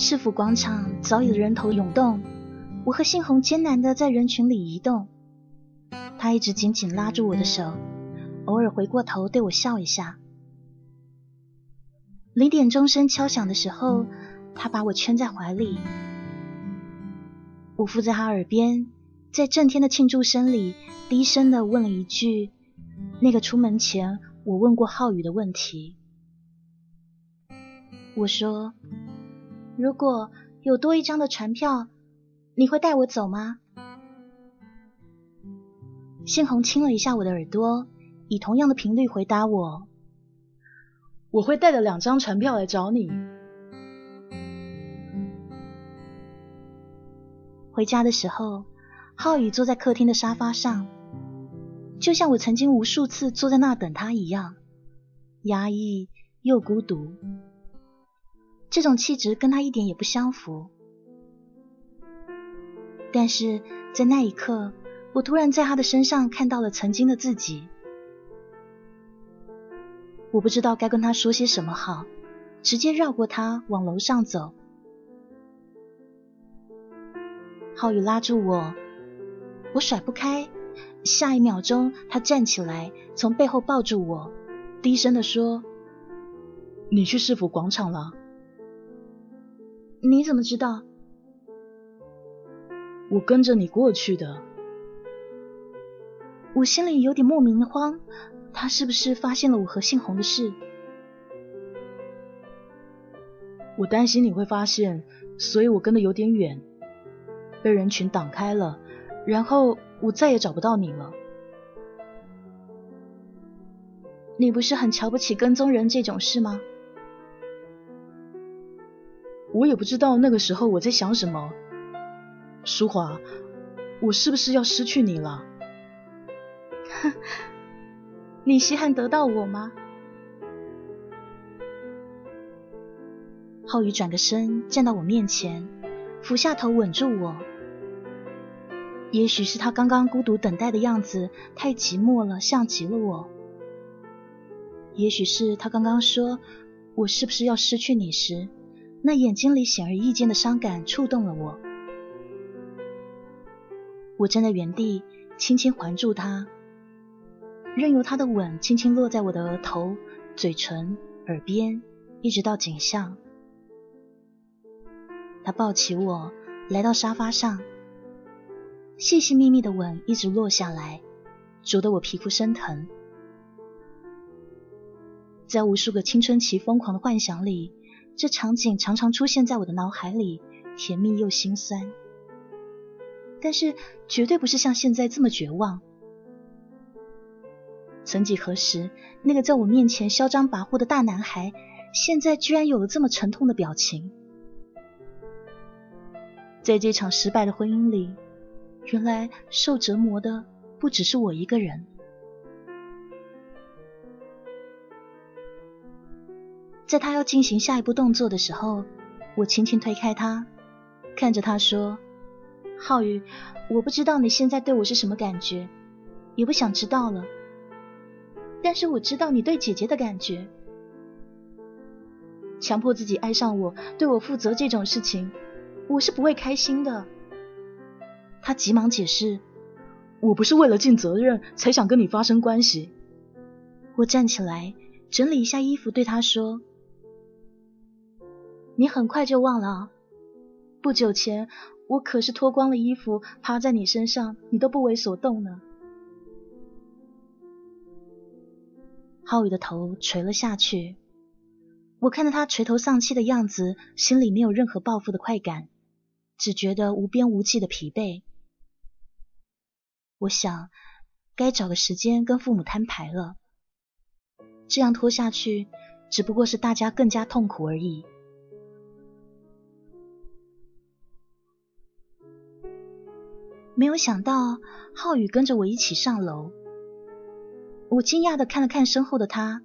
市府广场早已人头涌动，我和杏红艰难的在人群里移动。他一直紧紧拉住我的手，偶尔回过头对我笑一下。零点钟声敲响的时候，他把我圈在怀里，我附在他耳边，在震天的庆祝声里，低声的问了一句：“那个出门前我问过浩宇的问题。”我说。如果有多一张的船票，你会带我走吗？杏红亲了一下我的耳朵，以同样的频率回答我：“我会带着两张船票来找你。”回家的时候，浩宇坐在客厅的沙发上，就像我曾经无数次坐在那等他一样，压抑又孤独。这种气质跟他一点也不相符，但是在那一刻，我突然在他的身上看到了曾经的自己。我不知道该跟他说些什么好，直接绕过他往楼上走。浩宇拉住我，我甩不开，下一秒钟他站起来，从背后抱住我，低声的说：“你去市府广场了。”你怎么知道？我跟着你过去的。我心里有点莫名的慌，他是不是发现了我和姓洪的事？我担心你会发现，所以我跟的有点远，被人群挡开了，然后我再也找不到你了。你不是很瞧不起跟踪人这种事吗？我也不知道那个时候我在想什么，淑华，我是不是要失去你了？你稀罕得到我吗？浩宇转个身站到我面前，俯下头吻住我。也许是他刚刚孤独等待的样子太寂寞了，像极了我。也许是他刚刚说我是不是要失去你时。那眼睛里显而易见的伤感触动了我，我站在原地，轻轻环住他，任由他的吻轻轻落在我的额头、嘴唇、耳边，一直到颈项。他抱起我，来到沙发上，细细密密的吻一直落下来，灼得我皮肤生疼。在无数个青春期疯狂的幻想里。这场景常常出现在我的脑海里，甜蜜又心酸，但是绝对不是像现在这么绝望。曾几何时，那个在我面前嚣张跋扈的大男孩，现在居然有了这么沉痛的表情。在这场失败的婚姻里，原来受折磨的不只是我一个人。在他要进行下一步动作的时候，我轻轻推开他，看着他说：“浩宇，我不知道你现在对我是什么感觉，也不想知道了。但是我知道你对姐姐的感觉。强迫自己爱上我，对我负责这种事情，我是不会开心的。”他急忙解释：“我不是为了尽责任才想跟你发生关系。”我站起来整理一下衣服，对他说。你很快就忘了，不久前我可是脱光了衣服趴在你身上，你都不为所动呢。浩宇的头垂了下去，我看到他垂头丧气的样子，心里没有任何报复的快感，只觉得无边无际的疲惫。我想，该找个时间跟父母摊牌了，这样拖下去，只不过是大家更加痛苦而已。没有想到浩宇跟着我一起上楼，我惊讶的看了看身后的他，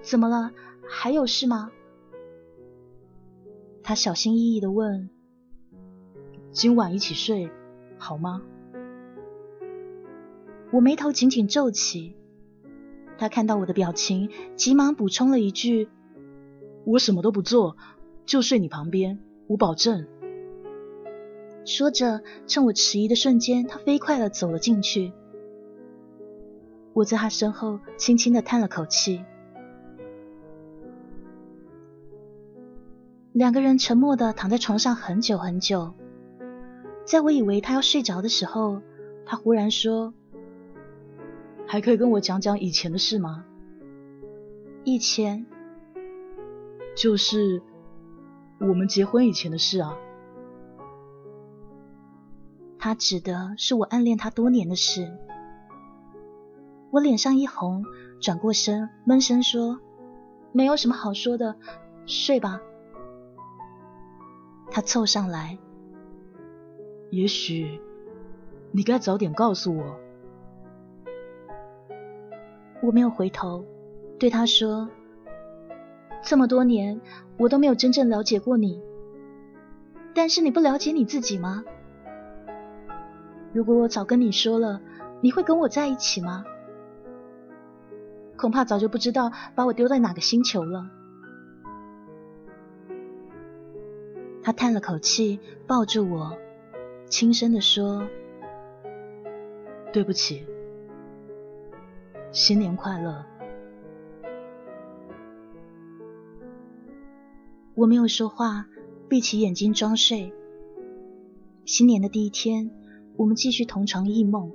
怎么了？还有事吗？他小心翼翼的问：“今晚一起睡好吗？”我眉头紧紧皱起。他看到我的表情，急忙补充了一句：“我什么都不做，就睡你旁边，我保证。”说着，趁我迟疑的瞬间，他飞快的走了进去。我在他身后轻轻的叹了口气。两个人沉默的躺在床上很久很久。在我以为他要睡着的时候，他忽然说：“还可以跟我讲讲以前的事吗？”以前，就是我们结婚以前的事啊。他指的是我暗恋他多年的事。我脸上一红，转过身，闷声说：“没有什么好说的，睡吧。”他凑上来，也许你该早点告诉我。我没有回头，对他说：“这么多年，我都没有真正了解过你。但是你不了解你自己吗？如果我早跟你说了，你会跟我在一起吗？”恐怕早就不知道把我丢在哪个星球了。他叹了口气，抱住我，轻声的说：“对不起，新年快乐。”我没有说话，闭起眼睛装睡。新年的第一天，我们继续同床异梦。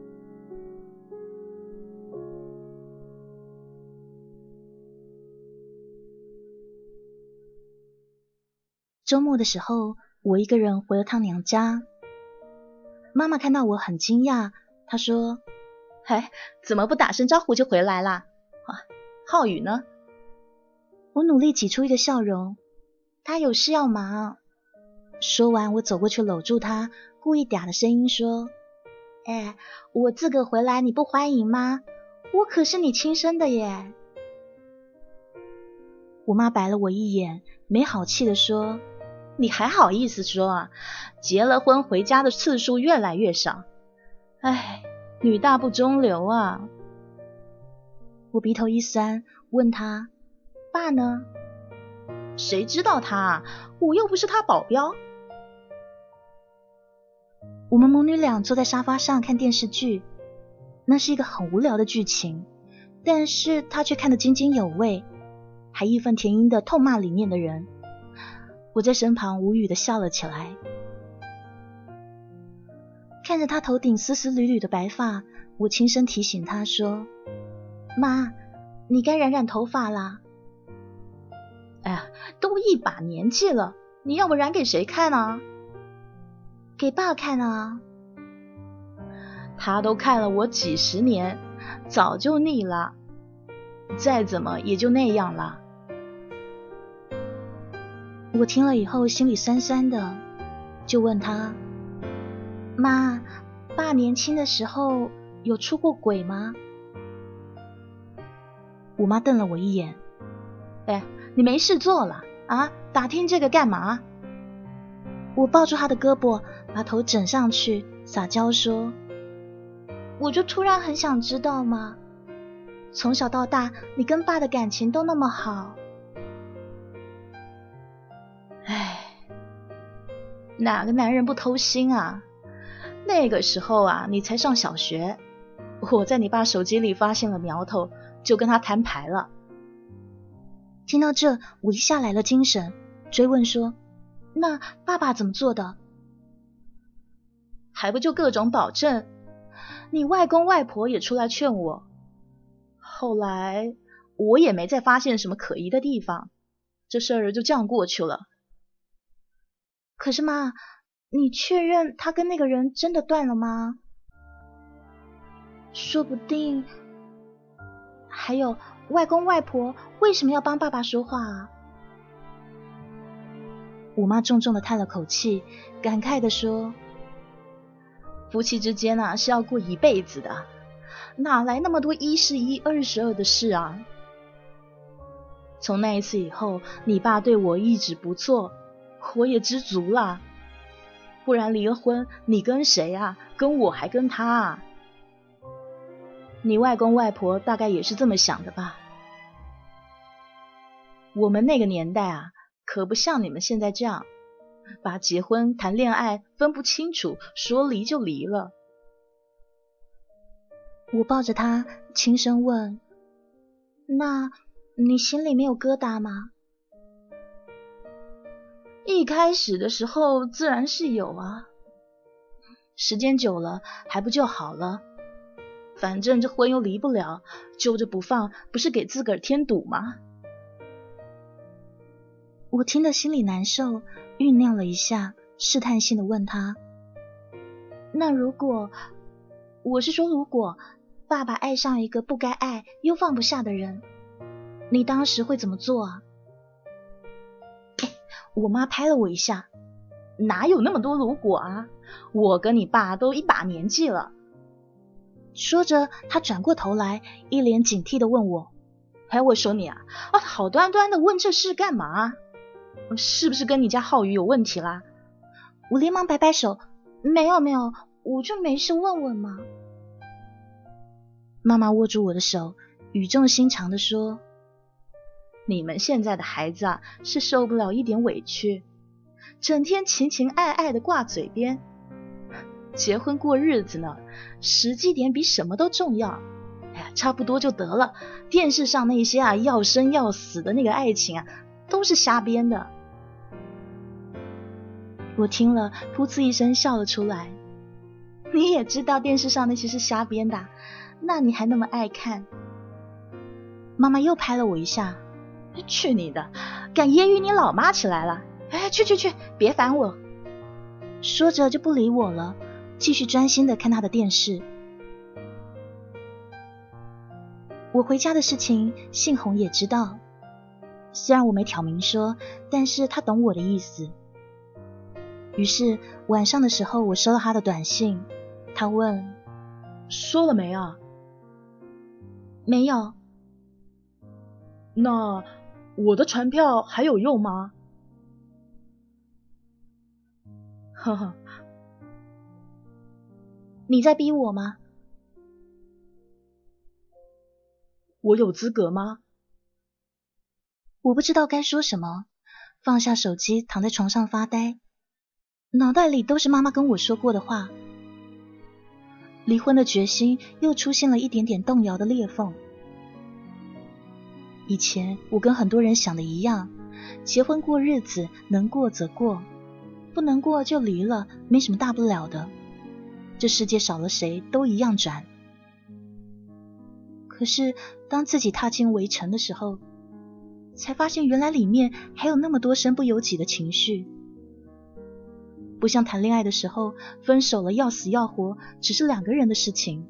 周末的时候，我一个人回了趟娘家。妈妈看到我很惊讶，她说：“哎，怎么不打声招呼就回来啦？啊，浩宇呢？”我努力挤出一个笑容：“他有事要忙。”说完，我走过去搂住他，故意嗲的声音说：“哎，我自个回来你不欢迎吗？我可是你亲生的耶！”我妈白了我一眼，没好气的说。你还好意思说啊？结了婚回家的次数越来越少，哎，女大不中留啊！我鼻头一酸，问他：“爸呢？”谁知道他？我又不是他保镖。我们母女俩坐在沙发上看电视剧，那是一个很无聊的剧情，但是他却看得津津有味，还义愤填膺的痛骂里面的人。我在身旁无语的笑了起来，看着他头顶丝丝缕缕的白发，我轻声提醒他说：“妈，你该染染头发啦。”哎呀，都一把年纪了，你要不染给谁看啊？给爸看啊。他都看了我几十年，早就腻了，再怎么也就那样了。我听了以后心里酸酸的，就问他：“妈，爸年轻的时候有出过轨吗？”我妈瞪了我一眼：“哎，你没事做了啊？打听这个干嘛？”我抱住他的胳膊，把头枕上去，撒娇说：“我就突然很想知道嘛，从小到大你跟爸的感情都那么好。”哎哪个男人不偷心啊？那个时候啊，你才上小学，我在你爸手机里发现了苗头，就跟他摊牌了。听到这，我一下来了精神，追问说：“那爸爸怎么做的？还不就各种保证？你外公外婆也出来劝我，后来我也没再发现什么可疑的地方，这事儿就这样过去了。”可是妈，你确认他跟那个人真的断了吗？说不定还有外公外婆为什么要帮爸爸说话啊？我妈重重的叹了口气，感慨的说：“夫妻之间啊是要过一辈子的，哪来那么多一是一二是二的事啊？从那一次以后，你爸对我一直不错。”我也知足了。不然离了婚，你跟谁啊？跟我还跟他啊？你外公外婆大概也是这么想的吧？我们那个年代啊，可不像你们现在这样，把结婚谈恋爱分不清楚，说离就离了。我抱着他，轻声问：“那你心里没有疙瘩吗？”一开始的时候自然是有啊，时间久了还不就好了？反正这婚又离不了，揪着不放，不是给自个儿添堵吗？我听得心里难受，酝酿了一下，试探性的问他：“那如果，我是说如果爸爸爱上一个不该爱又放不下的人，你当时会怎么做啊？”我妈拍了我一下，哪有那么多如果啊？我跟你爸都一把年纪了。说着，他转过头来，一脸警惕的问我：“哎，我说你啊，啊，好端端的问这事干嘛？是不是跟你家浩宇有问题啦？”我连忙摆摆手：“没有没有，我就没事问问嘛。”妈妈握住我的手，语重心长的说。你们现在的孩子啊，是受不了一点委屈，整天情情爱爱的挂嘴边，结婚过日子呢，实际点比什么都重要。哎呀，差不多就得了。电视上那些啊要生要死的那个爱情啊，都是瞎编的。我听了，噗呲一声笑了出来。你也知道电视上那些是瞎编的，那你还那么爱看？妈妈又拍了我一下。去你的！敢揶揄你老妈起来了！哎，去去去，别烦我！说着就不理我了，继续专心的看他的电视。我回家的事情，信红也知道，虽然我没挑明说，但是他懂我的意思。于是晚上的时候，我收到他的短信，他问：“说了没啊？”“没有。”那。我的船票还有用吗？呵呵，你在逼我吗？我有资格吗？我不知道该说什么，放下手机，躺在床上发呆，脑袋里都是妈妈跟我说过的话。离婚的决心又出现了一点点动摇的裂缝。以前我跟很多人想的一样，结婚过日子，能过则过，不能过就离了，没什么大不了的。这世界少了谁都一样转。可是当自己踏进围城的时候，才发现原来里面还有那么多身不由己的情绪。不像谈恋爱的时候，分手了要死要活，只是两个人的事情。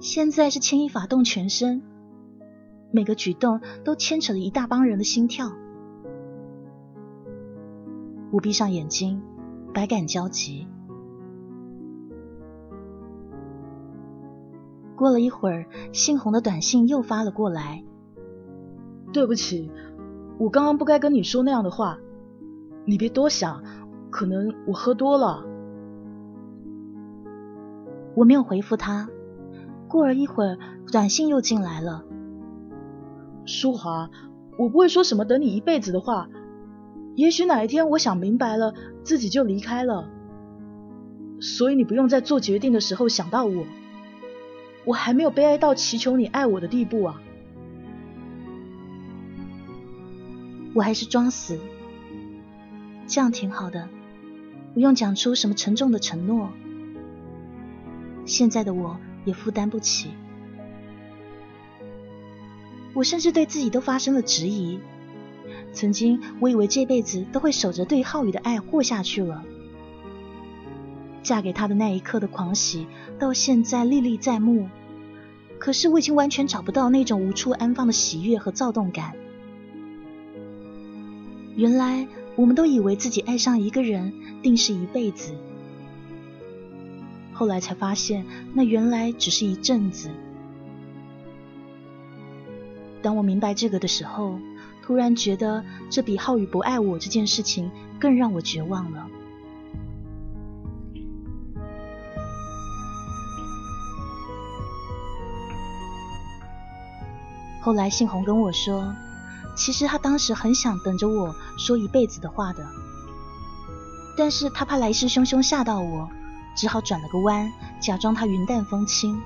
现在是牵一发动全身。每个举动都牵扯了一大帮人的心跳。我闭上眼睛，百感交集。过了一会儿，姓洪的短信又发了过来：“对不起，我刚刚不该跟你说那样的话，你别多想，可能我喝多了。”我没有回复他。过了一会儿，短信又进来了。淑华，我不会说什么等你一辈子的话。也许哪一天我想明白了，自己就离开了。所以你不用在做决定的时候想到我。我还没有悲哀到祈求你爱我的地步啊。我还是装死，这样挺好的，不用讲出什么沉重的承诺。现在的我也负担不起。我甚至对自己都发生了质疑。曾经我以为这辈子都会守着对浩宇的爱过下去了。嫁给他的那一刻的狂喜，到现在历历在目。可是我已经完全找不到那种无处安放的喜悦和躁动感。原来我们都以为自己爱上一个人定是一辈子，后来才发现那原来只是一阵子。当我明白这个的时候，突然觉得这比浩宇不爱我这件事情更让我绝望了。后来信红跟我说，其实他当时很想等着我说一辈子的话的，但是他怕来势汹汹吓到我，只好转了个弯，假装他云淡风轻。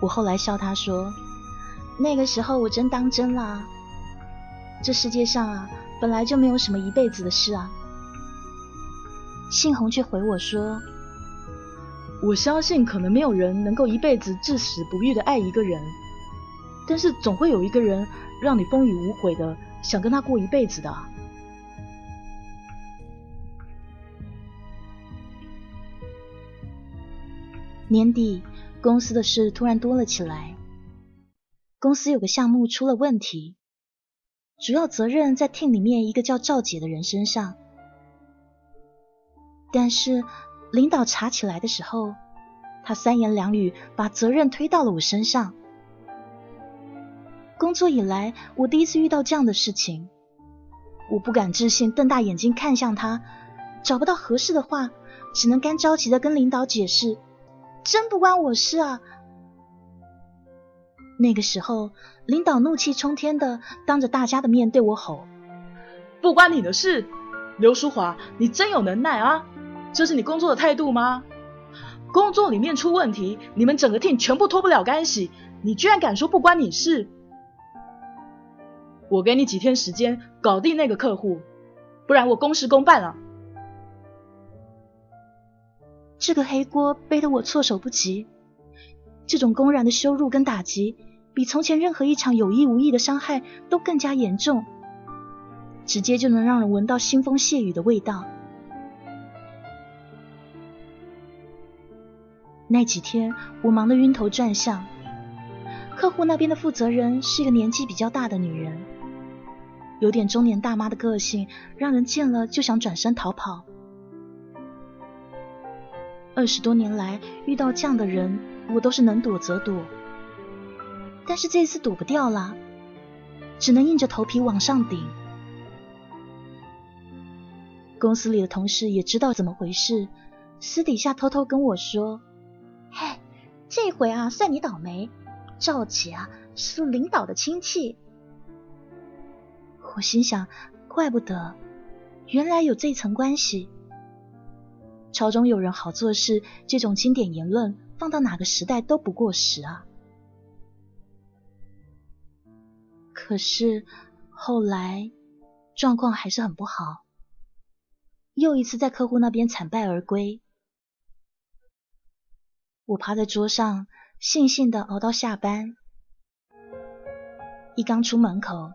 我后来笑他说。那个时候我真当真啦，这世界上啊本来就没有什么一辈子的事啊。信红却回我说：“我相信可能没有人能够一辈子至死不渝的爱一个人，但是总会有一个人让你风雨无悔的想跟他过一辈子的。”年底，公司的事突然多了起来。公司有个项目出了问题，主要责任在 team 里面一个叫赵姐的人身上。但是领导查起来的时候，他三言两语把责任推到了我身上。工作以来，我第一次遇到这样的事情，我不敢置信，瞪大眼睛看向他，找不到合适的话，只能干着急的跟领导解释：“真不关我事啊。”那个时候，领导怒气冲天的当着大家的面对我吼：“不关你的事，刘淑华，你真有能耐啊！这是你工作的态度吗？工作里面出问题，你们整个 team 全部脱不了干系，你居然敢说不关你事？我给你几天时间搞定那个客户，不然我公事公办了。”这个黑锅背得我措手不及，这种公然的羞辱跟打击。比从前任何一场有意无意的伤害都更加严重，直接就能让人闻到腥风血雨的味道。那几天我忙得晕头转向，客户那边的负责人是一个年纪比较大的女人，有点中年大妈的个性，让人见了就想转身逃跑。二十多年来遇到这样的人，我都是能躲则躲。但是这次躲不掉了，只能硬着头皮往上顶。公司里的同事也知道怎么回事，私底下偷偷跟我说：“嘿，这回啊，算你倒霉，赵姐啊是领导的亲戚。”我心想，怪不得，原来有这层关系。朝中有人好做事，这种经典言论放到哪个时代都不过时啊。可是后来状况还是很不好，又一次在客户那边惨败而归。我趴在桌上，悻悻的熬到下班。一刚出门口，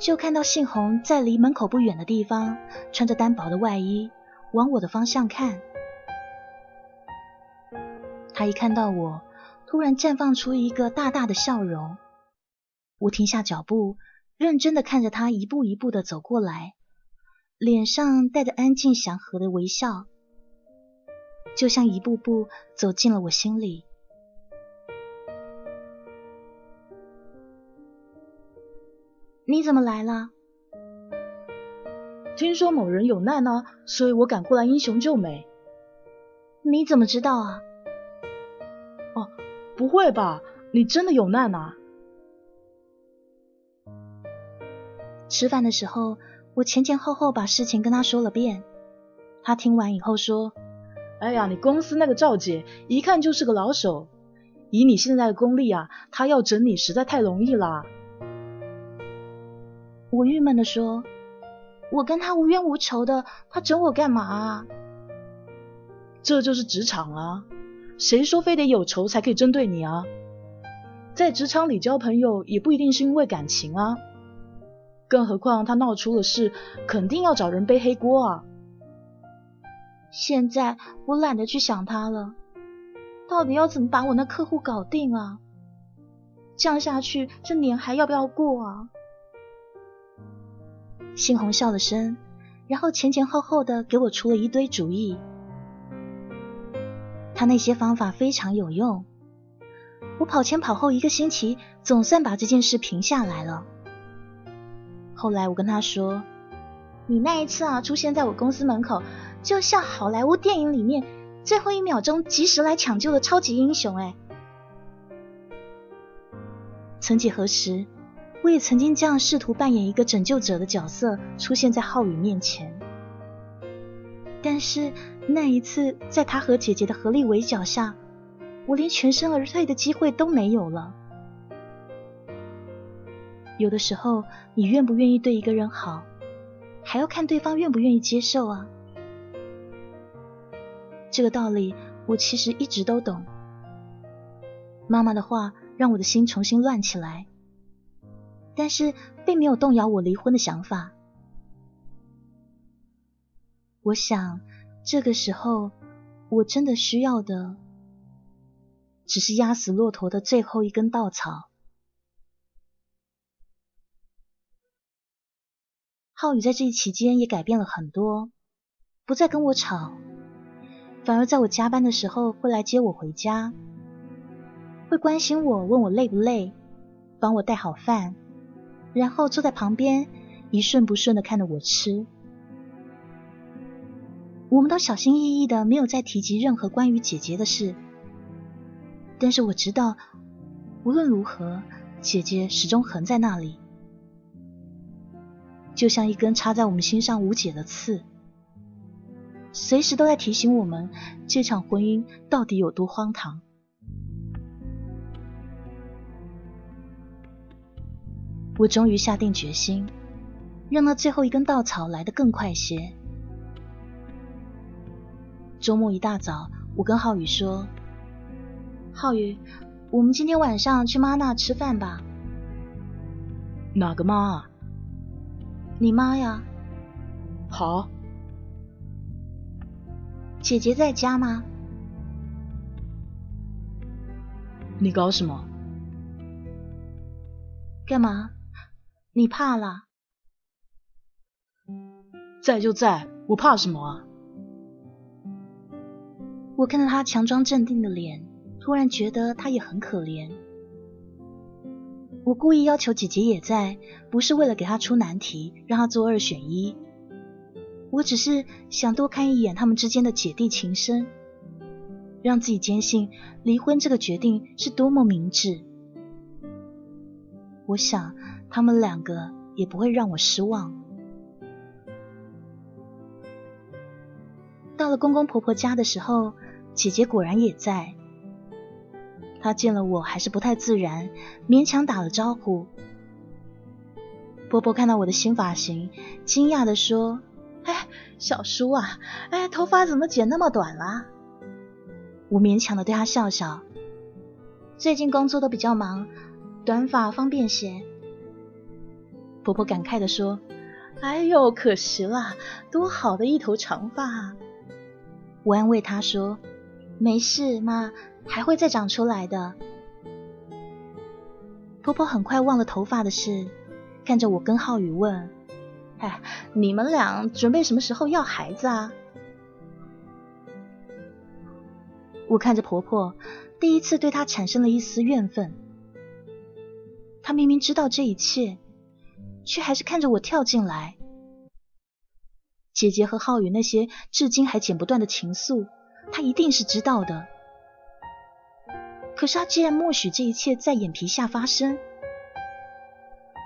就看到信红在离门口不远的地方，穿着单薄的外衣，往我的方向看。他一看到我，突然绽放出一个大大的笑容。我停下脚步，认真的看着他一步一步的走过来，脸上带着安静祥和的微笑，就像一步步走进了我心里。你怎么来了？听说某人有难啊，所以我赶过来英雄救美。你怎么知道啊？哦，不会吧？你真的有难啊？吃饭的时候，我前前后后把事情跟他说了遍。他听完以后说：“哎呀，你公司那个赵姐一看就是个老手，以你现在的功力啊，她要整你实在太容易啦。”我郁闷的说：“我跟她无冤无仇的，她整我干嘛？”这就是职场啊，谁说非得有仇才可以针对你啊？在职场里交朋友也不一定是因为感情啊。更何况他闹出了事，肯定要找人背黑锅啊！现在我懒得去想他了，到底要怎么把我那客户搞定啊？这样下去，这年还要不要过啊？猩红笑了声，然后前前后后的给我出了一堆主意。他那些方法非常有用，我跑前跑后一个星期，总算把这件事平下来了。后来我跟他说：“你那一次啊，出现在我公司门口，就像好莱坞电影里面最后一秒钟及时来抢救的超级英雄。”哎，曾几何时，我也曾经这样试图扮演一个拯救者的角色，出现在浩宇面前。但是那一次，在他和姐姐的合力围剿下，我连全身而退的机会都没有了。有的时候，你愿不愿意对一个人好，还要看对方愿不愿意接受啊。这个道理我其实一直都懂。妈妈的话让我的心重新乱起来，但是并没有动摇我离婚的想法。我想，这个时候我真的需要的，只是压死骆驼的最后一根稻草。浩宇在这一期间也改变了很多，不再跟我吵，反而在我加班的时候会来接我回家，会关心我，问我累不累，帮我带好饭，然后坐在旁边一顺不顺的看着我吃。我们都小心翼翼的，没有再提及任何关于姐姐的事，但是我知道，无论如何，姐姐始终横在那里。就像一根插在我们心上无解的刺，随时都在提醒我们这场婚姻到底有多荒唐。我终于下定决心，让那最后一根稻草来得更快些。周末一大早，我跟浩宇说：“浩宇，我们今天晚上去妈那吃饭吧。”“哪个妈？”你妈呀，好。姐姐在家吗？你搞什么？干嘛？你怕了？在就在，我怕什么啊？我看到他强装镇定的脸，突然觉得他也很可怜。我故意要求姐姐也在，不是为了给她出难题，让她做二选一。我只是想多看一眼他们之间的姐弟情深，让自己坚信离婚这个决定是多么明智。我想他们两个也不会让我失望。到了公公婆婆家的时候，姐姐果然也在。他见了我还是不太自然，勉强打了招呼。波波看到我的新发型，惊讶的说：“哎，小叔啊，哎，头发怎么剪那么短啦？”我勉强的对他笑笑。最近工作都比较忙，短发方便些。婆婆感慨的说：“哎呦，可惜了，多好的一头长发。”我安慰她说：“没事，妈。”还会再长出来的。婆婆很快忘了头发的事，看着我跟浩宇问：“哎，你们俩准备什么时候要孩子啊？”我看着婆婆，第一次对她产生了一丝怨愤。她明明知道这一切，却还是看着我跳进来。姐姐和浩宇那些至今还剪不断的情愫，他一定是知道的。可是他既然默许这一切在眼皮下发生，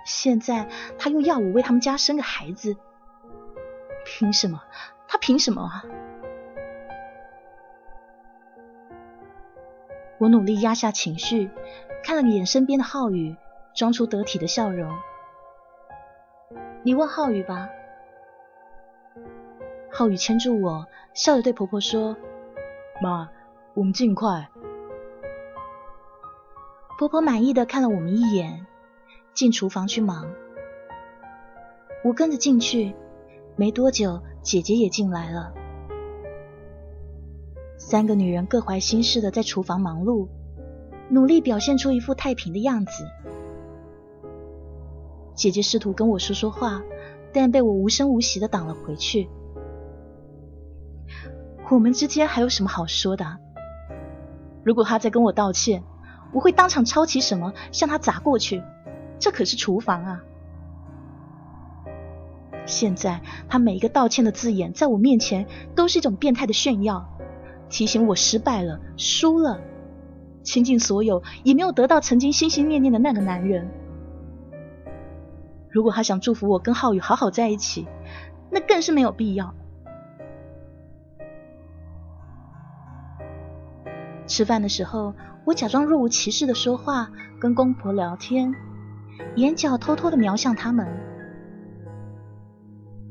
现在他又要我为他们家生个孩子，凭什么？他凭什么啊？我努力压下情绪，看了眼身边的浩宇，装出得体的笑容。你问浩宇吧。浩宇牵住我，笑着对婆婆说：“妈，我们尽快。”婆婆满意的看了我们一眼，进厨房去忙。我跟着进去，没多久，姐姐也进来了。三个女人各怀心事的在厨房忙碌，努力表现出一副太平的样子。姐姐试图跟我说说话，但被我无声无息的挡了回去。我们之间还有什么好说的？如果他再跟我道歉，我会当场抄起什么向他砸过去，这可是厨房啊！现在他每一个道歉的字眼，在我面前都是一种变态的炫耀，提醒我失败了，输了，倾尽所有也没有得到曾经心心念念的那个男人。如果他想祝福我跟浩宇好好在一起，那更是没有必要。吃饭的时候，我假装若无其事的说话，跟公婆聊天，眼角偷偷的瞄向他们。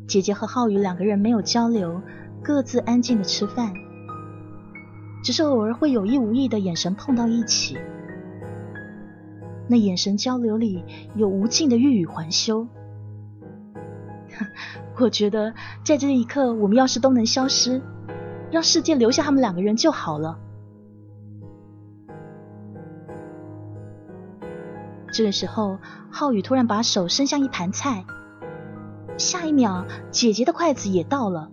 姐姐和浩宇两个人没有交流，各自安静的吃饭，只是偶尔会有意无意的眼神碰到一起。那眼神交流里有无尽的欲语还休。我觉得在这一刻，我们要是都能消失，让世界留下他们两个人就好了。这个时候，浩宇突然把手伸向一盘菜，下一秒，姐姐的筷子也到了。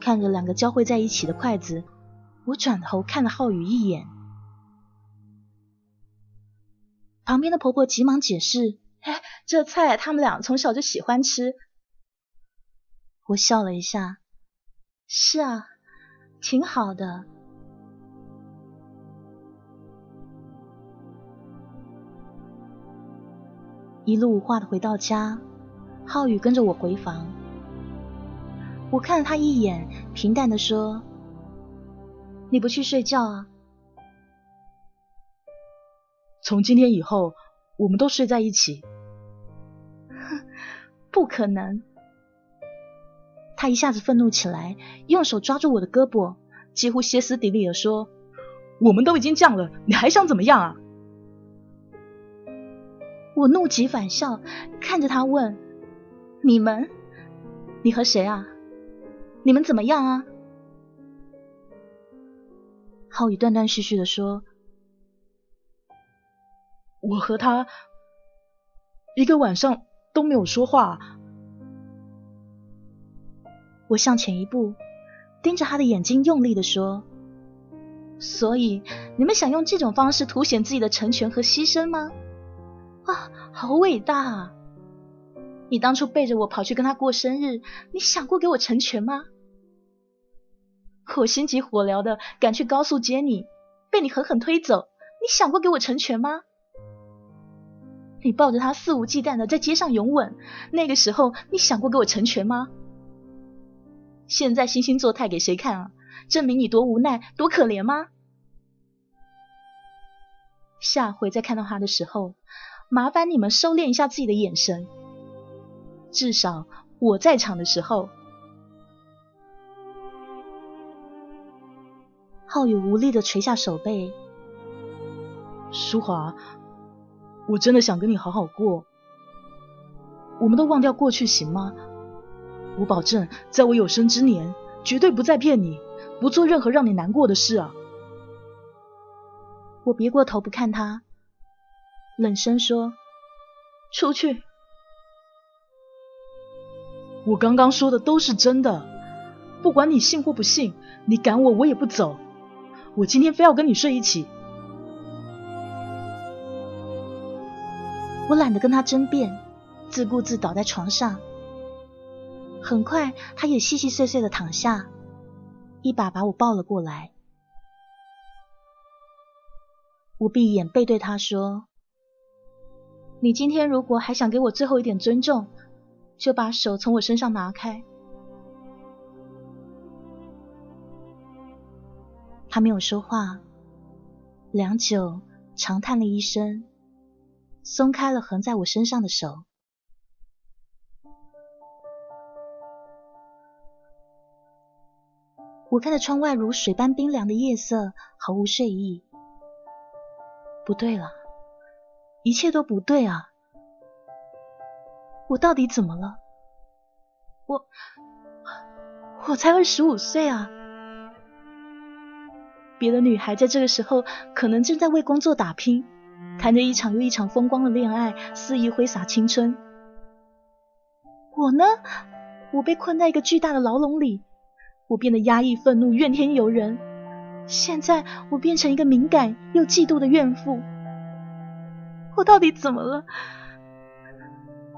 看着两个交汇在一起的筷子，我转头看了浩宇一眼。旁边的婆婆急忙解释：“哎，这菜他们俩从小就喜欢吃。”我笑了一下：“是啊，挺好的。”一路无话的回到家，浩宇跟着我回房。我看了他一眼，平淡的说：“你不去睡觉啊？”从今天以后，我们都睡在一起。哼，不可能！他一下子愤怒起来，用手抓住我的胳膊，几乎歇斯底里的说：“我们都已经这样了，你还想怎么样啊？”我怒极反笑，看着他问：“你们？你和谁啊？你们怎么样啊？”浩宇断断续续的说：“我和他一个晚上都没有说话。”我向前一步，盯着他的眼睛，用力的说：“所以你们想用这种方式凸显自己的成全和牺牲吗？”好伟大！你当初背着我跑去跟他过生日，你想过给我成全吗？我心急火燎的赶去高速接你，被你狠狠推走，你想过给我成全吗？你抱着他肆无忌惮的在街上拥吻，那个时候你想过给我成全吗？现在惺惺作态给谁看啊？证明你多无奈，多可怜吗？下回再看到他的时候。麻烦你们收敛一下自己的眼神，至少我在场的时候。浩宇无力的垂下手背，淑华，我真的想跟你好好过，我们都忘掉过去行吗？我保证，在我有生之年，绝对不再骗你，不做任何让你难过的事啊！我别过头不看他。冷声说：“出去。”我刚刚说的都是真的，不管你信或不信，你赶我我也不走。我今天非要跟你睡一起。我懒得跟他争辩，自顾自倒在床上。很快，他也细细碎碎的躺下，一把把我抱了过来。我闭眼背对他说。你今天如果还想给我最后一点尊重，就把手从我身上拿开。他没有说话，良久，长叹了一声，松开了横在我身上的手。我看着窗外如水般冰凉的夜色，毫无睡意。不对了。一切都不对啊！我到底怎么了？我我才二十五岁啊！别的女孩在这个时候可能正在为工作打拼，谈着一场又一场风光的恋爱，肆意挥洒青春。我呢？我被困在一个巨大的牢笼里，我变得压抑、愤怒、怨天尤人。现在我变成一个敏感又嫉妒的怨妇。我到底怎么了？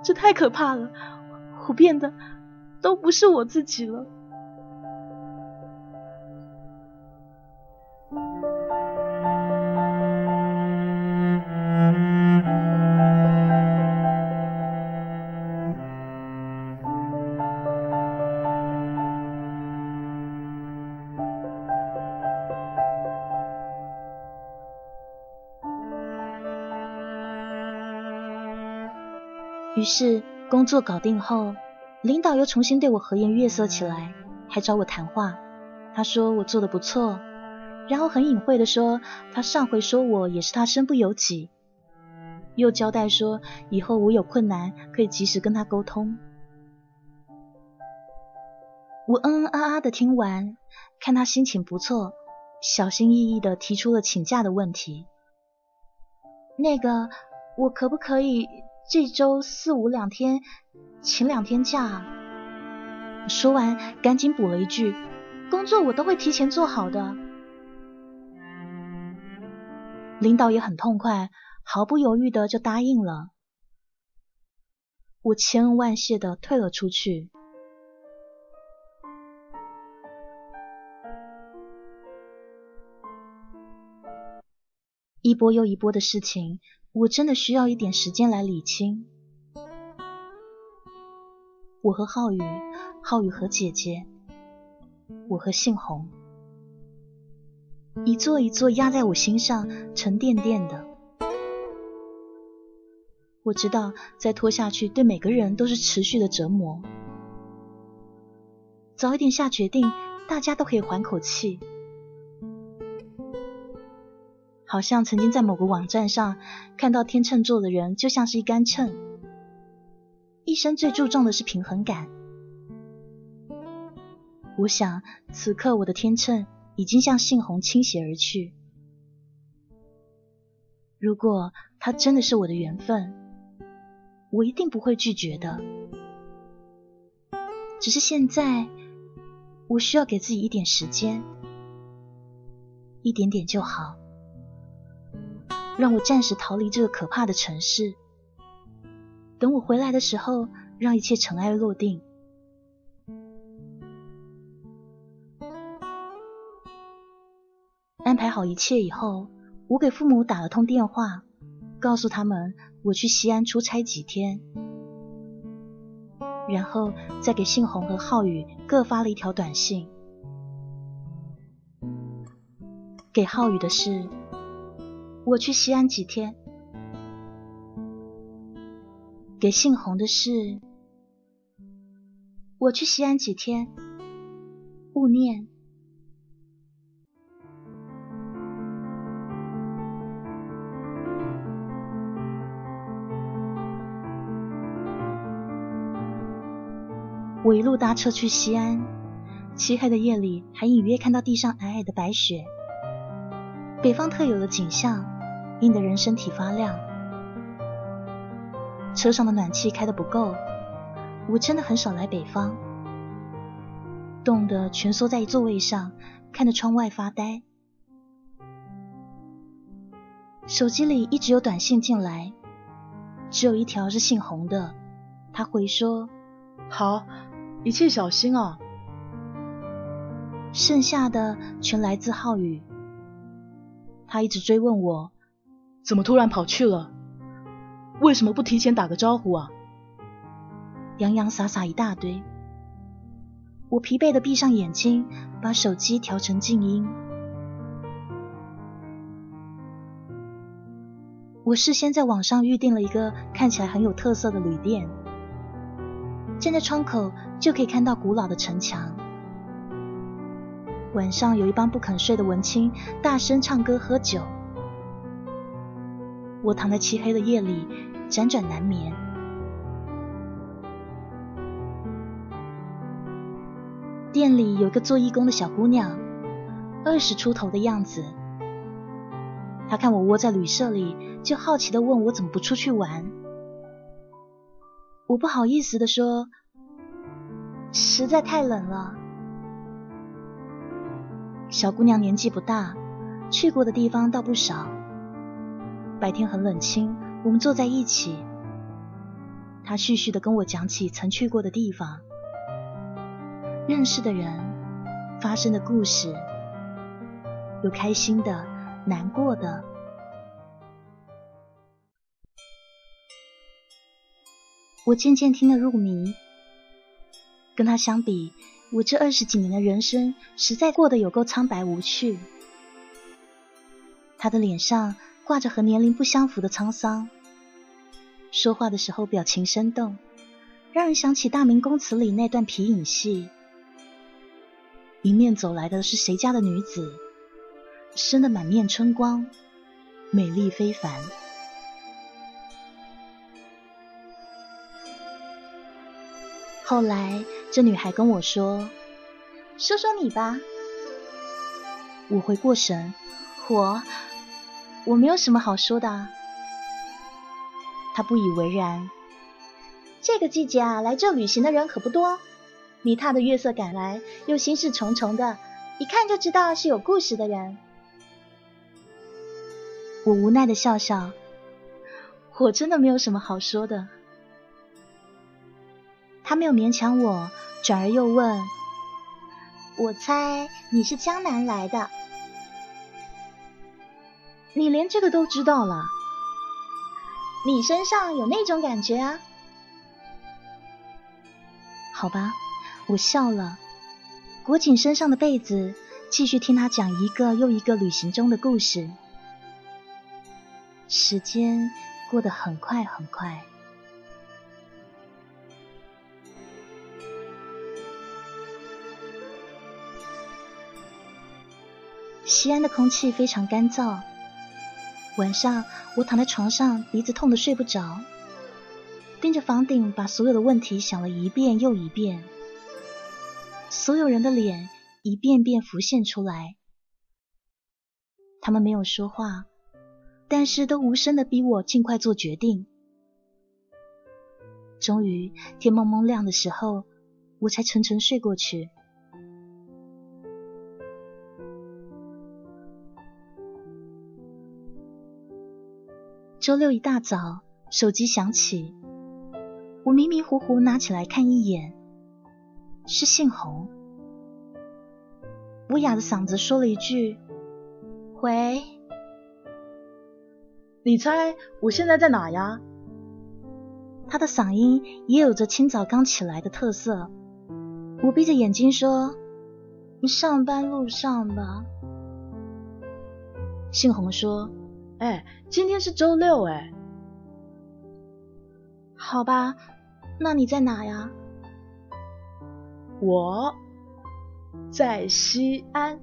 这太可怕了，我变得都不是我自己了。于是工作搞定后，领导又重新对我和颜悦色起来，还找我谈话。他说我做的不错，然后很隐晦的说他上回说我也是他身不由己，又交代说以后我有困难可以及时跟他沟通。我嗯嗯啊啊的听完，看他心情不错，小心翼翼的提出了请假的问题。那个，我可不可以？这周四五两天，请两天假。说完，赶紧补了一句：“工作我都会提前做好的。”领导也很痛快，毫不犹豫的就答应了。我千恩万谢的退了出去。一波又一波的事情。我真的需要一点时间来理清。我和浩宇，浩宇和姐姐，我和杏红，一座一座压在我心上，沉甸甸的。我知道再拖下去，对每个人都是持续的折磨。早一点下决定，大家都可以缓口气。好像曾经在某个网站上看到天秤座的人就像是一杆秤，一生最注重的是平衡感。我想此刻我的天秤已经向杏红倾斜而去。如果他真的是我的缘分，我一定不会拒绝的。只是现在我需要给自己一点时间，一点点就好。让我暂时逃离这个可怕的城市。等我回来的时候，让一切尘埃落定。安排好一切以后，我给父母打了通电话，告诉他们我去西安出差几天，然后再给信红和浩宇各发了一条短信。给浩宇的是。我去西安几天，给姓洪的是我去西安几天，勿念。我一路搭车去西安，漆黑的夜里还隐约看到地上皑皑的白雪，北方特有的景象。映得人身体发亮，车上的暖气开的不够，我真的很少来北方，冻得蜷缩在座位上，看着窗外发呆。手机里一直有短信进来，只有一条是姓洪的，他回说：“好，一切小心啊。”剩下的全来自浩宇，他一直追问我。怎么突然跑去了？为什么不提前打个招呼啊？洋洋洒洒一大堆，我疲惫的闭上眼睛，把手机调成静音。我事先在网上预定了一个看起来很有特色的旅店，站在窗口就可以看到古老的城墙。晚上有一帮不肯睡的文青大声唱歌喝酒。我躺在漆黑的夜里，辗转难眠。店里有个做义工的小姑娘，二十出头的样子。她看我窝在旅社里，就好奇的问我怎么不出去玩。我不好意思的说，实在太冷了。小姑娘年纪不大，去过的地方倒不少。白天很冷清，我们坐在一起。他絮絮的跟我讲起曾去过的地方、认识的人、发生的故事，有开心的、难过的。我渐渐听得入迷。跟他相比，我这二十几年的人生实在过得有够苍白无趣。他的脸上挂着和年龄不相符的沧桑，说话的时候表情生动，让人想起《大明宫词》里那段皮影戏。迎面走来的是谁家的女子，生得满面春光，美丽非凡。后来，这女孩跟我说：“说说你吧。”我回过神，我我没有什么好说的。他不以为然。这个季节啊，来这旅行的人可不多。你踏着月色赶来，又心事重重的，一看就知道是有故事的人。我无奈的笑笑，我真的没有什么好说的。他没有勉强我，转而又问：“我猜你是江南来的，你连这个都知道了？你身上有那种感觉啊？”好吧，我笑了，裹紧身上的被子，继续听他讲一个又一个旅行中的故事。时间过得很快很快。西安的空气非常干燥。晚上我躺在床上，鼻子痛得睡不着，盯着房顶，把所有的问题想了一遍又一遍。所有人的脸一遍遍浮现出来，他们没有说话，但是都无声的逼我尽快做决定。终于天蒙蒙亮的时候，我才沉沉睡过去。周六一大早，手机响起，我迷迷糊糊拿起来看一眼，是姓洪。我哑着嗓子说了一句：“喂。”你猜我现在在哪呀？他的嗓音也有着清早刚起来的特色。我闭着眼睛说：“上班路上吧。”姓洪说。哎，今天是周六哎。好吧，那你在哪呀？我在西安。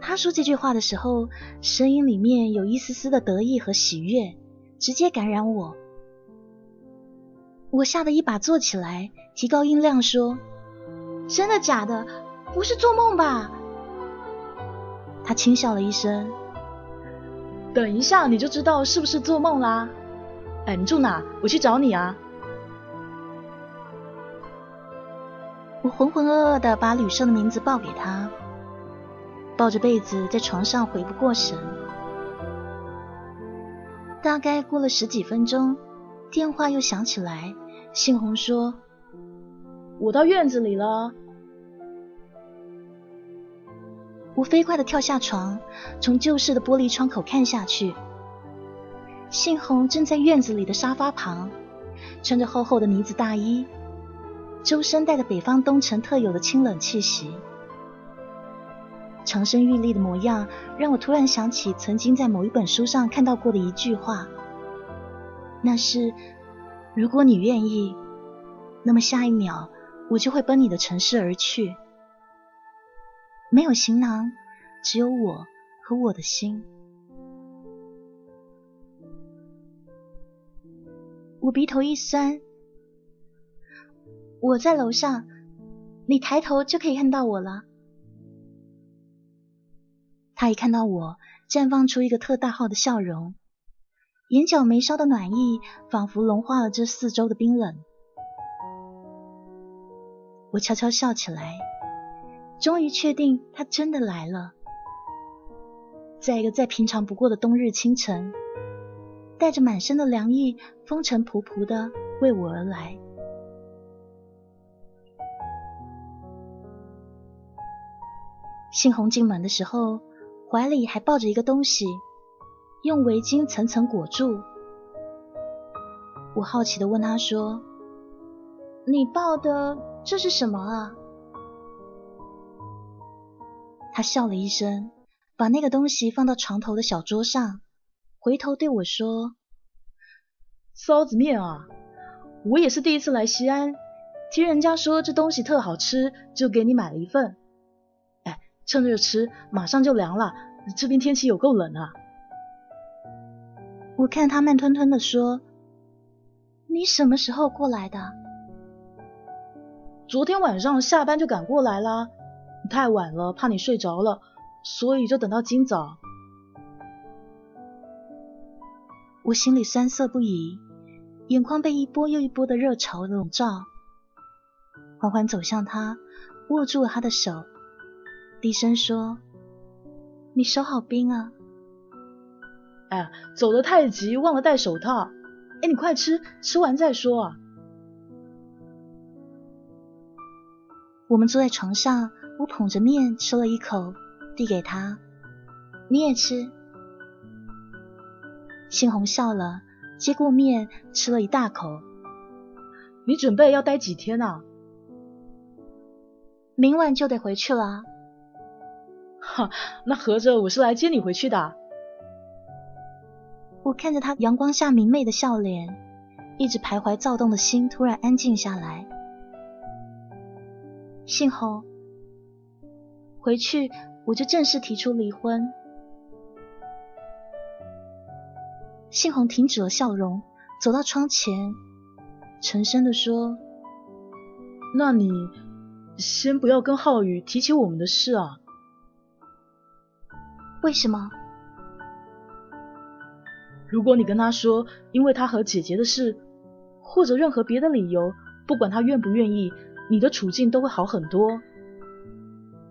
他说这句话的时候，声音里面有一丝丝的得意和喜悦，直接感染我。我吓得一把坐起来，提高音量说：“真的假的？不是做梦吧？”他轻笑了一声。等一下，你就知道是不是做梦啦。哎，你住哪？我去找你啊。我浑浑噩噩的把旅社的名字报给他，抱着被子在床上回不过神。大概过了十几分钟，电话又响起来，杏红说：“我到院子里了。”我飞快地跳下床，从旧式的玻璃窗口看下去。信红正在院子里的沙发旁，穿着厚厚的呢子大衣，周身带着北方冬城特有的清冷气息。长身玉立的模样，让我突然想起曾经在某一本书上看到过的一句话，那是：如果你愿意，那么下一秒我就会奔你的城市而去。没有行囊，只有我和我的心。我鼻头一酸，我在楼上，你抬头就可以看到我了。他一看到我，绽放出一个特大号的笑容，眼角眉梢的暖意仿佛融化了这四周的冰冷。我悄悄笑起来。终于确定他真的来了，在一个再平常不过的冬日清晨，带着满身的凉意，风尘仆仆的为我而来。杏红进门的时候，怀里还抱着一个东西，用围巾层层裹住。我好奇的问他说：“你抱的这是什么啊？”他笑了一声，把那个东西放到床头的小桌上，回头对我说：“臊子面啊，我也是第一次来西安，听人家说这东西特好吃，就给你买了一份。”哎趁热吃，马上就凉了。这边天气有够冷啊！我看他慢吞吞的说：“你什么时候过来的？”昨天晚上下班就赶过来啦。太晚了，怕你睡着了，所以就等到今早。我心里酸涩不已，眼眶被一波又一波的热潮笼罩，缓缓走向他，握住了他的手。低声说：“你手好冰啊！”哎呀，走得太急，忘了戴手套。哎，你快吃，吃完再说啊。我们坐在床上，我捧着面吃了一口，递给他：“你也吃。”杏红笑了，接过面吃了一大口。你准备要待几天啊？明晚就得回去了。哈，那合着我是来接你回去的。我看着他阳光下明媚的笑脸，一直徘徊躁动的心突然安静下来。幸好回去我就正式提出离婚。杏红停止了笑容，走到窗前，沉声的说：“那你先不要跟浩宇提起我们的事啊。”为什么？如果你跟他说，因为他和姐姐的事，或者任何别的理由，不管他愿不愿意，你的处境都会好很多。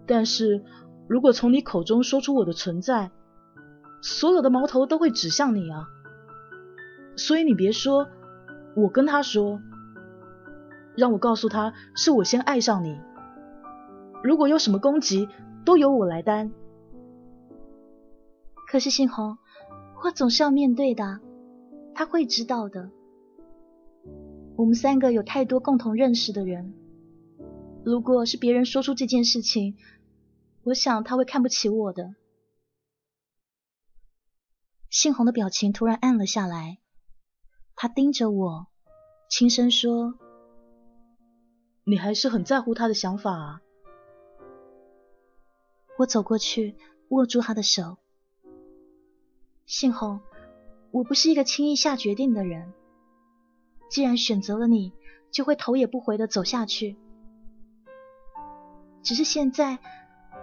但是如果从你口中说出我的存在，所有的矛头都会指向你啊。所以你别说，我跟他说，让我告诉他是我先爱上你。如果有什么攻击，都由我来担。可是杏红，我总是要面对的，他会知道的。我们三个有太多共同认识的人，如果是别人说出这件事情，我想他会看不起我的。杏红的表情突然暗了下来，他盯着我，轻声说：“你还是很在乎他的想法啊。”我走过去，握住他的手。杏红，我不是一个轻易下决定的人。既然选择了你，就会头也不回的走下去。只是现在，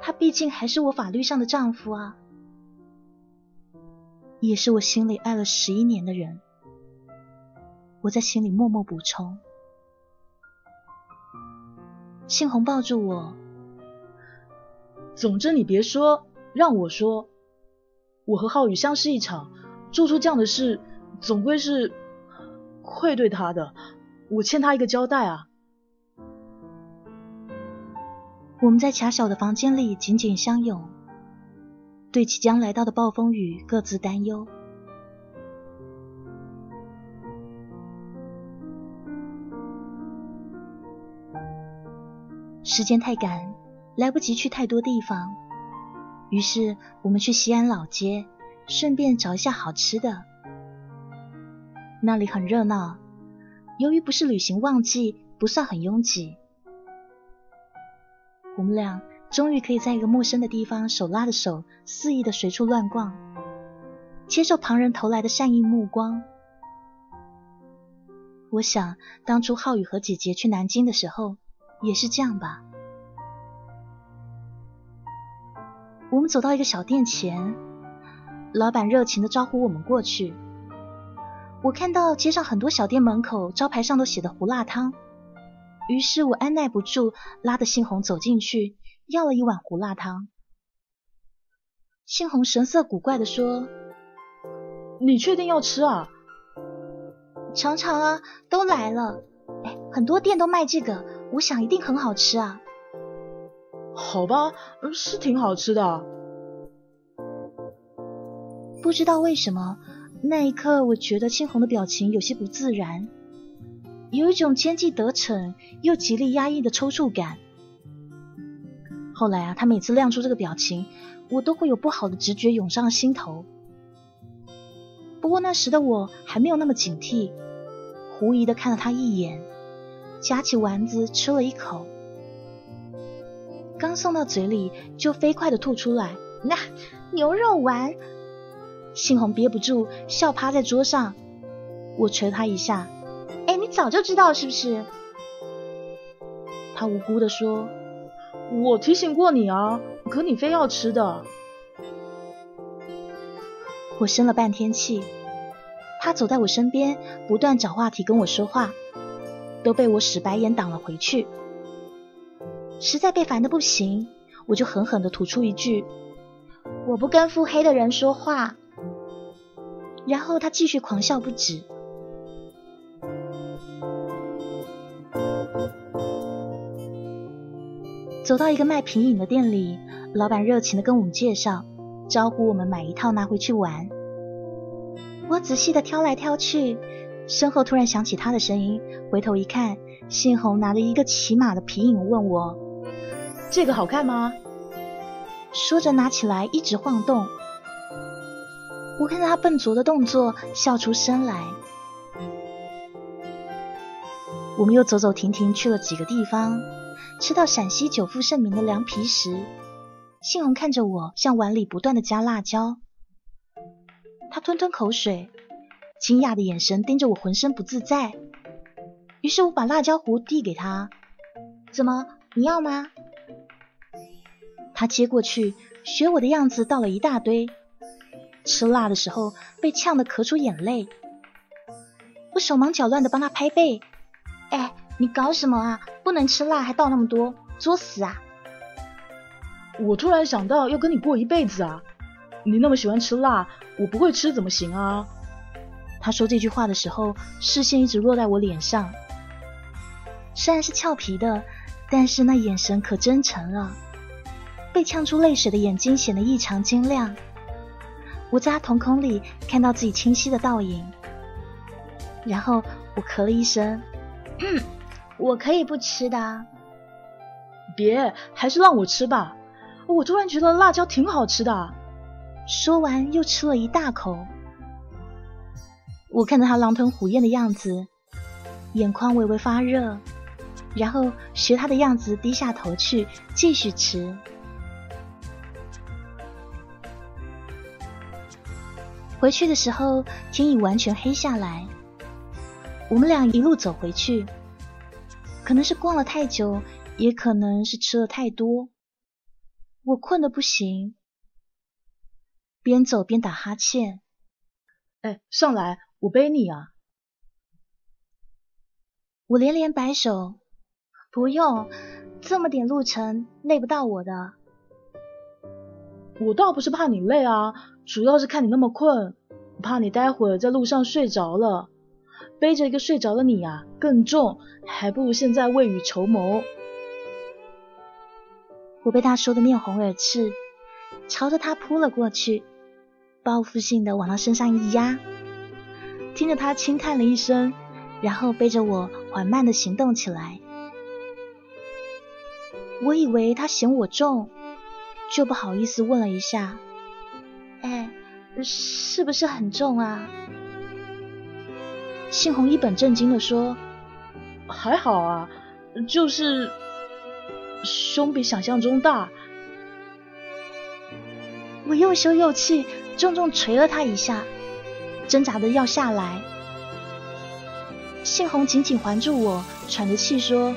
他毕竟还是我法律上的丈夫啊，也是我心里爱了十一年的人。我在心里默默补充。杏红抱住我，总之你别说，让我说。我和浩宇相识一场，做出这样的事，总归是愧对他的，我欠他一个交代啊。我们在狭小的房间里紧紧相拥，对即将来到的暴风雨各自担忧。时间太赶，来不及去太多地方。于是我们去西安老街，顺便找一下好吃的。那里很热闹，由于不是旅行旺季，不算很拥挤。我们俩终于可以在一个陌生的地方手拉着手，肆意的随处乱逛，接受旁人投来的善意目光。我想当初浩宇和姐姐去南京的时候，也是这样吧。我们走到一个小店前，老板热情的招呼我们过去。我看到街上很多小店门口招牌上都写的胡辣汤，于是我按耐不住，拉着杏红走进去，要了一碗胡辣汤。杏红神色古怪的说：“你确定要吃啊？尝尝啊，都来了。哎，很多店都卖这个，我想一定很好吃啊。好吧，是挺好吃的。不知道为什么，那一刻我觉得青红的表情有些不自然，有一种奸计得逞又极力压抑的抽搐感。后来啊，他每次亮出这个表情，我都会有不好的直觉涌上心头。不过那时的我还没有那么警惕，狐疑的看了他一眼，夹起丸子吃了一口。刚送到嘴里，就飞快的吐出来。那牛肉丸，杏红憋不住笑，趴在桌上。我捶他一下。哎，你早就知道是不是？他无辜的说：“我提醒过你啊，可你非要吃的。”我生了半天气。他走在我身边，不断找话题跟我说话，都被我使白眼挡了回去。实在被烦的不行，我就狠狠的吐出一句：“我不跟腹黑的人说话。”然后他继续狂笑不止。走到一个卖皮影的店里，老板热情的跟我们介绍，招呼我们买一套拿回去玩。我仔细的挑来挑去，身后突然响起他的声音，回头一看，信红拿着一个骑马的皮影问我。这个好看吗？说着拿起来一直晃动，我看到他笨拙的动作，笑出声来。我们又走走停停去了几个地方，吃到陕西久负盛名的凉皮时，杏红看着我，向碗里不断的加辣椒。他吞吞口水，惊讶的眼神盯着我，浑身不自在。于是我把辣椒糊递给他，怎么，你要吗？他接过去，学我的样子倒了一大堆。吃辣的时候被呛得咳出眼泪，我手忙脚乱的帮他拍背。哎，你搞什么啊？不能吃辣还倒那么多，作死啊！我突然想到要跟你过一辈子啊！你那么喜欢吃辣，我不会吃怎么行啊？他说这句话的时候，视线一直落在我脸上。虽然是俏皮的，但是那眼神可真诚了。被呛出泪水的眼睛显得异常晶亮，我在他瞳孔里看到自己清晰的倒影。然后我咳了一声：“ 我可以不吃的。”“别，还是让我吃吧。”我突然觉得辣椒挺好吃的。说完又吃了一大口。我看着他狼吞虎咽的样子，眼眶微微发热，然后学他的样子低下头去继续吃。回去的时候，天已完全黑下来。我们俩一路走回去，可能是逛了太久，也可能是吃了太多，我困得不行，边走边打哈欠。哎，上来，我背你啊！我连连摆手，不用，这么点路程，累不到我的。我倒不是怕你累啊。主要是看你那么困，怕你待会儿在路上睡着了，背着一个睡着的你啊更重，还不如现在未雨绸缪。我被他说的面红耳赤，朝着他扑了过去，报复性的往他身上一压，听着他轻叹了一声，然后背着我缓慢的行动起来。我以为他嫌我重，就不好意思问了一下。哎，是不是很重啊？杏红一本正经的说：“还好啊，就是胸比想象中大。”我又羞又气，重重捶了他一下，挣扎的要下来。杏红紧紧环住我，喘着气说：“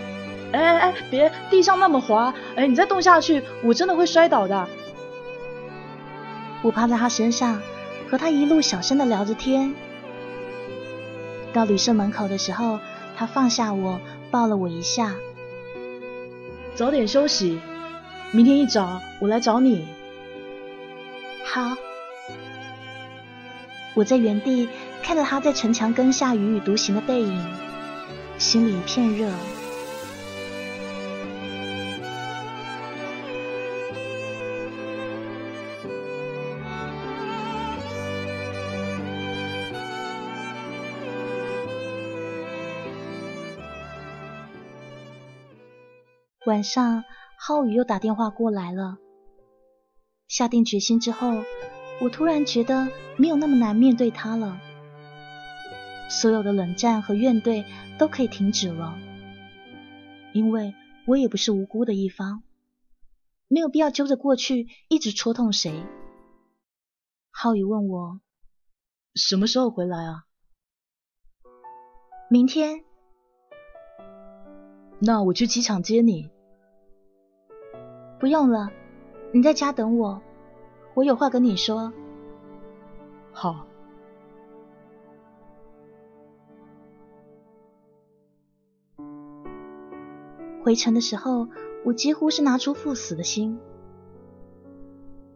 哎哎哎，别，地上那么滑，哎，你再动下去，我真的会摔倒的。”我趴在他身上，和他一路小声的聊着天。到旅社门口的时候，他放下我，抱了我一下。早点休息，明天一早我来找你。好。我在原地看着他在城墙根下踽踽独行的背影，心里一片热。晚上，浩宇又打电话过来了。下定决心之后，我突然觉得没有那么难面对他了。所有的冷战和怨怼都可以停止了，因为我也不是无辜的一方，没有必要揪着过去一直戳痛谁。浩宇问我什么时候回来啊？明天。那我去机场接你。不用了，你在家等我，我有话跟你说。好。回城的时候，我几乎是拿出赴死的心。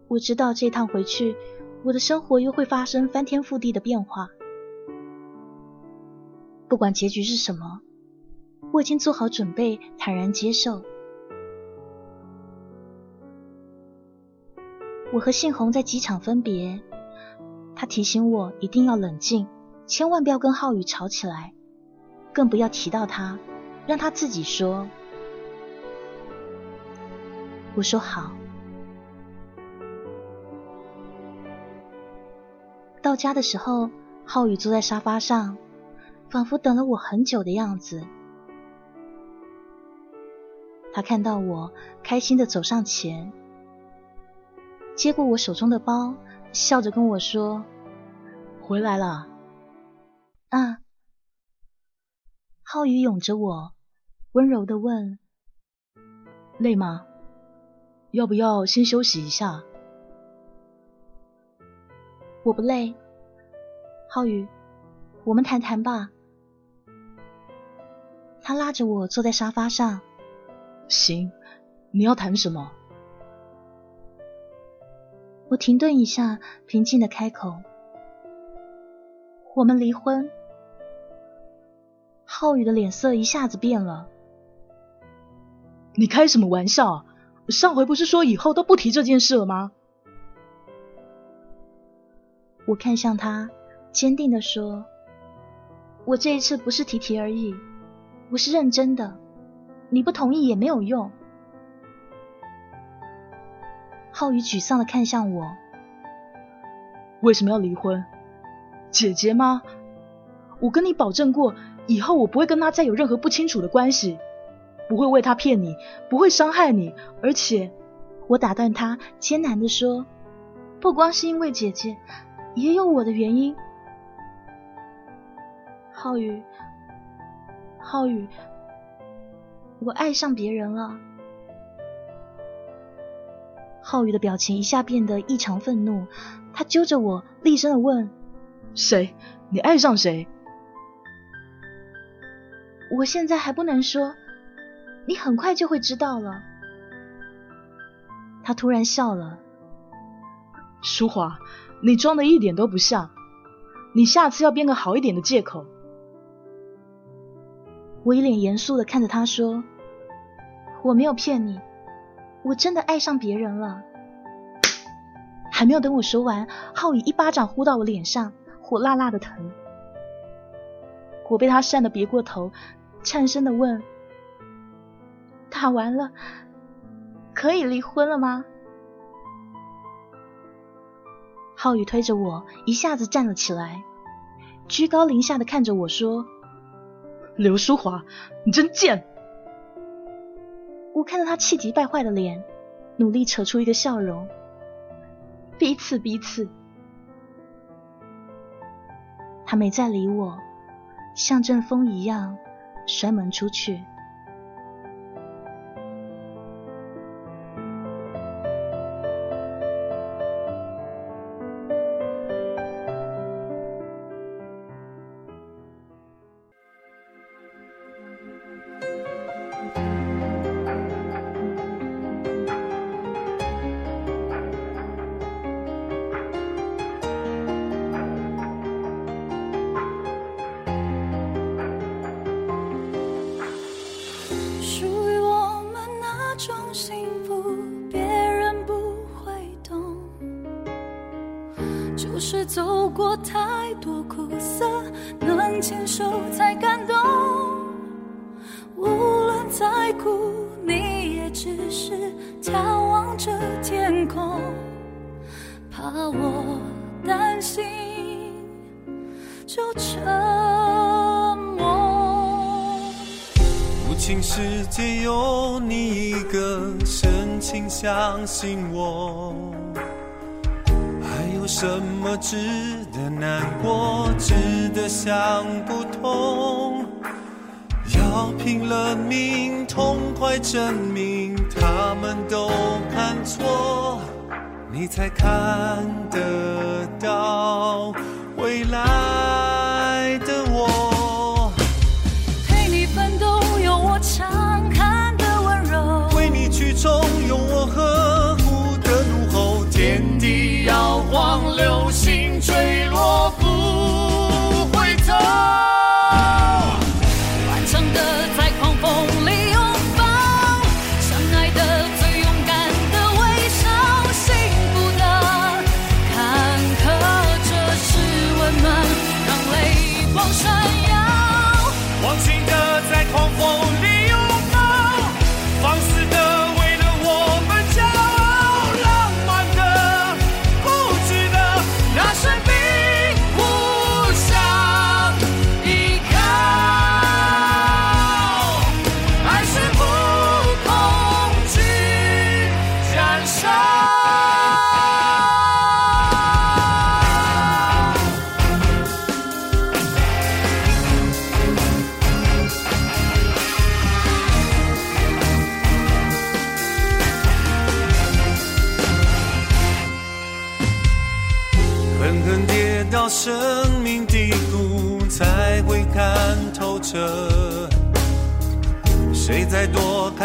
我知道这趟回去，我的生活又会发生翻天覆地的变化。不管结局是什么，我已经做好准备，坦然接受。我和信红在机场分别，他提醒我一定要冷静，千万不要跟浩宇吵起来，更不要提到他，让他自己说。我说好。到家的时候，浩宇坐在沙发上，仿佛等了我很久的样子。他看到我，开心的走上前。接过我手中的包，笑着跟我说：“回来了。”啊。浩宇拥着我，温柔的问：“累吗？要不要先休息一下？”我不累。浩宇，我们谈谈吧。他拉着我坐在沙发上。行，你要谈什么？我停顿一下，平静的开口：“我们离婚。”浩宇的脸色一下子变了。你开什么玩笑？上回不是说以后都不提这件事了吗？我看向他，坚定的说：“我这一次不是提提而已，我是认真的。你不同意也没有用。”浩宇沮丧的看向我，为什么要离婚？姐姐吗？我跟你保证过，以后我不会跟他再有任何不清楚的关系，不会为他骗你，不会伤害你，而且，我打断他，艰难的说，不光是因为姐姐，也有我的原因。浩宇，浩宇，我爱上别人了。浩宇的表情一下变得异常愤怒，他揪着我，厉声的问：“谁？你爱上谁？”我现在还不能说，你很快就会知道了。他突然笑了：“淑华，你装的一点都不像，你下次要编个好一点的借口。”我一脸严肃的看着他说：“我没有骗你。”我真的爱上别人了，还没有等我说完，浩宇一巴掌呼到我脸上，火辣辣的疼。我被他扇得别过头，颤声的问：“打完了，可以离婚了吗？”浩宇推着我，一下子站了起来，居高临下的看着我说：“刘淑华，你真贱！”我看到他气急败坏的脸，努力扯出一个笑容。彼此彼此。他没再理我，像阵风一样摔门出去。快证明他们都看错，你才看得到未来。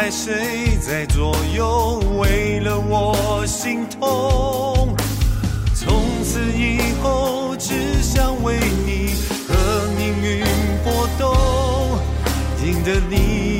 爱谁在左右，为了我心痛，从此以后只想为你和命运搏斗，赢得你。